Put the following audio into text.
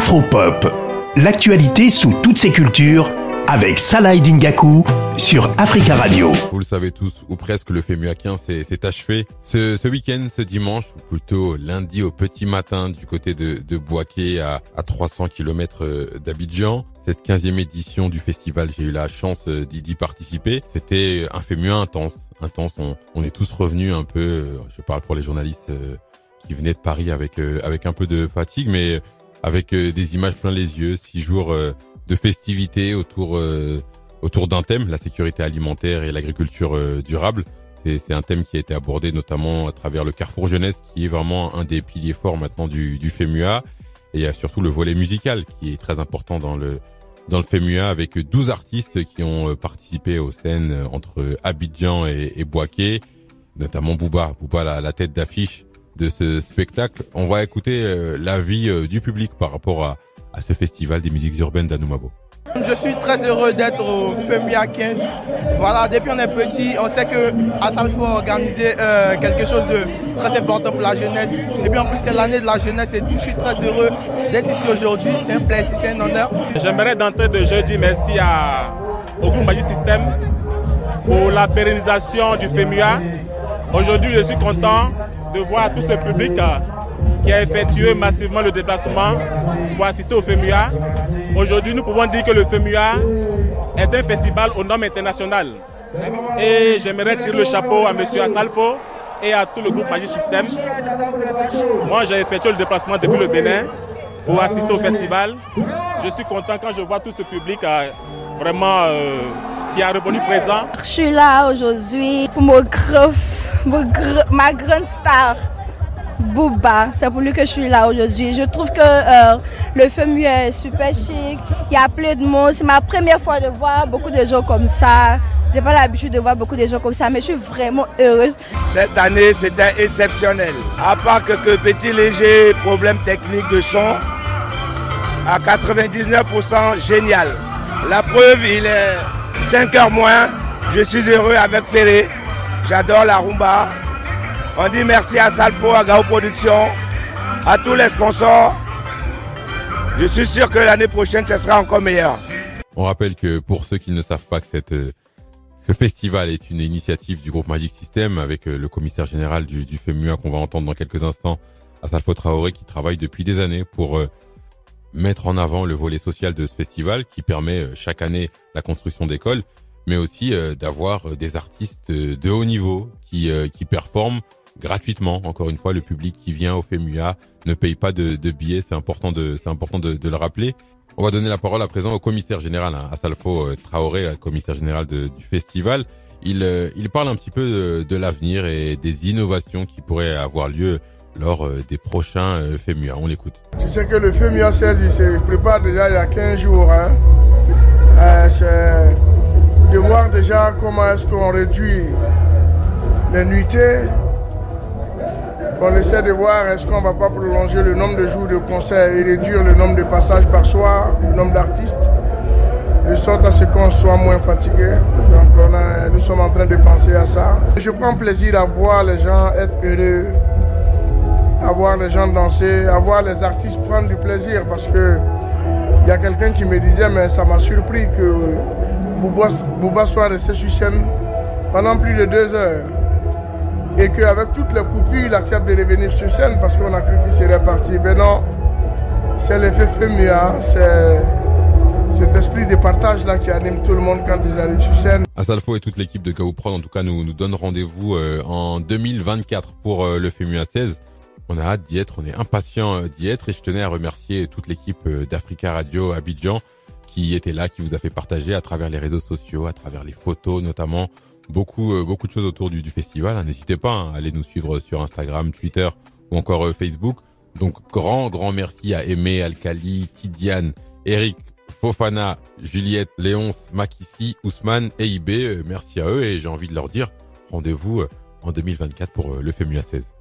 Afropop, l'actualité sous toutes ses cultures avec Salah Dingaku sur Africa Radio. Vous le savez tous, ou presque, le FEMUA 15 s'est achevé ce, ce week-end, ce dimanche, ou plutôt lundi au petit matin du côté de, de Boaké à, à 300 km euh, d'Abidjan. Cette 15e édition du festival, j'ai eu la chance euh, d'y participer. C'était un FEMUA intense, intense. On, on, est tous revenus un peu, euh, je parle pour les journalistes qui venaient de Paris avec, avec un peu de fatigue, mais avec des images plein les yeux, six jours de festivités autour euh, autour d'un thème, la sécurité alimentaire et l'agriculture euh, durable. C'est un thème qui a été abordé notamment à travers le Carrefour Jeunesse, qui est vraiment un des piliers forts maintenant du, du FEMUA. Et il y a surtout le volet musical qui est très important dans le dans le FEMUA avec 12 artistes qui ont euh, participé aux scènes entre Abidjan et, et Boaké, notamment Bouba, Bouba la, la tête d'affiche de ce spectacle. On va écouter l'avis du public par rapport à, à ce festival des musiques urbaines d'Anoumabo. Je suis très heureux d'être au FEMIA 15. Voilà, depuis on est petit, on sait que Assal faut organiser euh, quelque chose de très important pour la jeunesse. Et puis en plus c'est l'année de la jeunesse et tout. Je suis très heureux d'être ici aujourd'hui. C'est un plaisir, c'est un honneur. J'aimerais d'entrée de jeu dire merci à, au groupe Magic System pour la pérennisation du FEMUA. Aujourd'hui, je suis content de voir tout ce public euh, qui a effectué massivement le déplacement pour assister au FEMUA. Aujourd'hui, nous pouvons dire que le FEMUA est un festival aux normes internationales. Et j'aimerais tirer le chapeau à M. Assalfo et à tout le groupe Magic System. Moi, j'ai effectué le déplacement depuis le Bénin pour assister au festival. Je suis content quand je vois tout ce public euh, vraiment euh, qui a répondu présent. Je suis là aujourd'hui pour mon, ma grande star. Bouba, c'est pour lui que je suis là aujourd'hui. Je trouve que euh, le FEMU est super chic, il y a plein de monde. C'est ma première fois de voir beaucoup de gens comme ça. J'ai pas l'habitude de voir beaucoup de gens comme ça, mais je suis vraiment heureuse. Cette année, c'était exceptionnel. À part que, que petit léger problème technique de son, à 99% génial. La preuve, il est 5 heures moins. Je suis heureux avec Ferré. J'adore la rumba. On dit merci à Salfo, à Gao Productions, à tous les sponsors. Je suis sûr que l'année prochaine, ce sera encore meilleur. On rappelle que pour ceux qui ne savent pas que cette, ce festival est une initiative du groupe Magic System avec le commissaire général du, FEMUA qu'on va entendre dans quelques instants, Assalfo Traoré, qui travaille depuis des années pour mettre en avant le volet social de ce festival qui permet chaque année la construction d'écoles, mais aussi d'avoir des artistes de haut niveau qui, qui performent gratuitement. Encore une fois, le public qui vient au FEMUA ne paye pas de, de billets. C'est important de, c'est important de, de, le rappeler. On va donner la parole à présent au commissaire général, hein, Assalfo Traoré, commissaire général de, du festival. Il, il parle un petit peu de, de l'avenir et des innovations qui pourraient avoir lieu lors des prochains FEMUA. On l'écoute. Tu sais que le FEMUA 16, il se prépare déjà il y a 15 jours. Hein. Euh, de voir déjà comment est-ce qu'on réduit les nuitées on essaie de voir est-ce qu'on ne va pas prolonger le nombre de jours de concert et réduire le nombre de passages par soir, le nombre d'artistes, de sorte à ce qu'on soit moins fatigué. Donc on nous sommes en train de penser à ça. Je prends plaisir à voir les gens être heureux, à voir les gens danser, à voir les artistes prendre du plaisir parce que il y a quelqu'un qui me disait mais ça m'a surpris que Bouba, soit resté sur scène pendant plus de deux heures et qu'avec toutes les coupures, il accepte de revenir sur scène parce qu'on a cru qu'il serait parti. Mais non, c'est l'effet FEMUA, c'est cet esprit de partage là qui anime tout le monde quand ils arrivent sur scène. Asalfo et toute l'équipe de Gaoprod, en tout cas, nous, nous donnent rendez-vous euh, en 2024 pour euh, le FEMUA 16. On a hâte d'y être, on est impatient d'y être et je tenais à remercier toute l'équipe d'Africa Radio Abidjan qui était là, qui vous a fait partager à travers les réseaux sociaux, à travers les photos notamment, beaucoup euh, beaucoup de choses autour du, festival. N'hésitez pas hein, à aller nous suivre sur Instagram, Twitter ou encore euh, Facebook. Donc grand grand merci à Aimé, Alcali, Tidiane, Eric, Fofana, Juliette, Léonce, Makissi, Ousmane et IB. merci à eux et j'ai envie de leur dire rendez-vous en 2024 pour le FEMUA 16.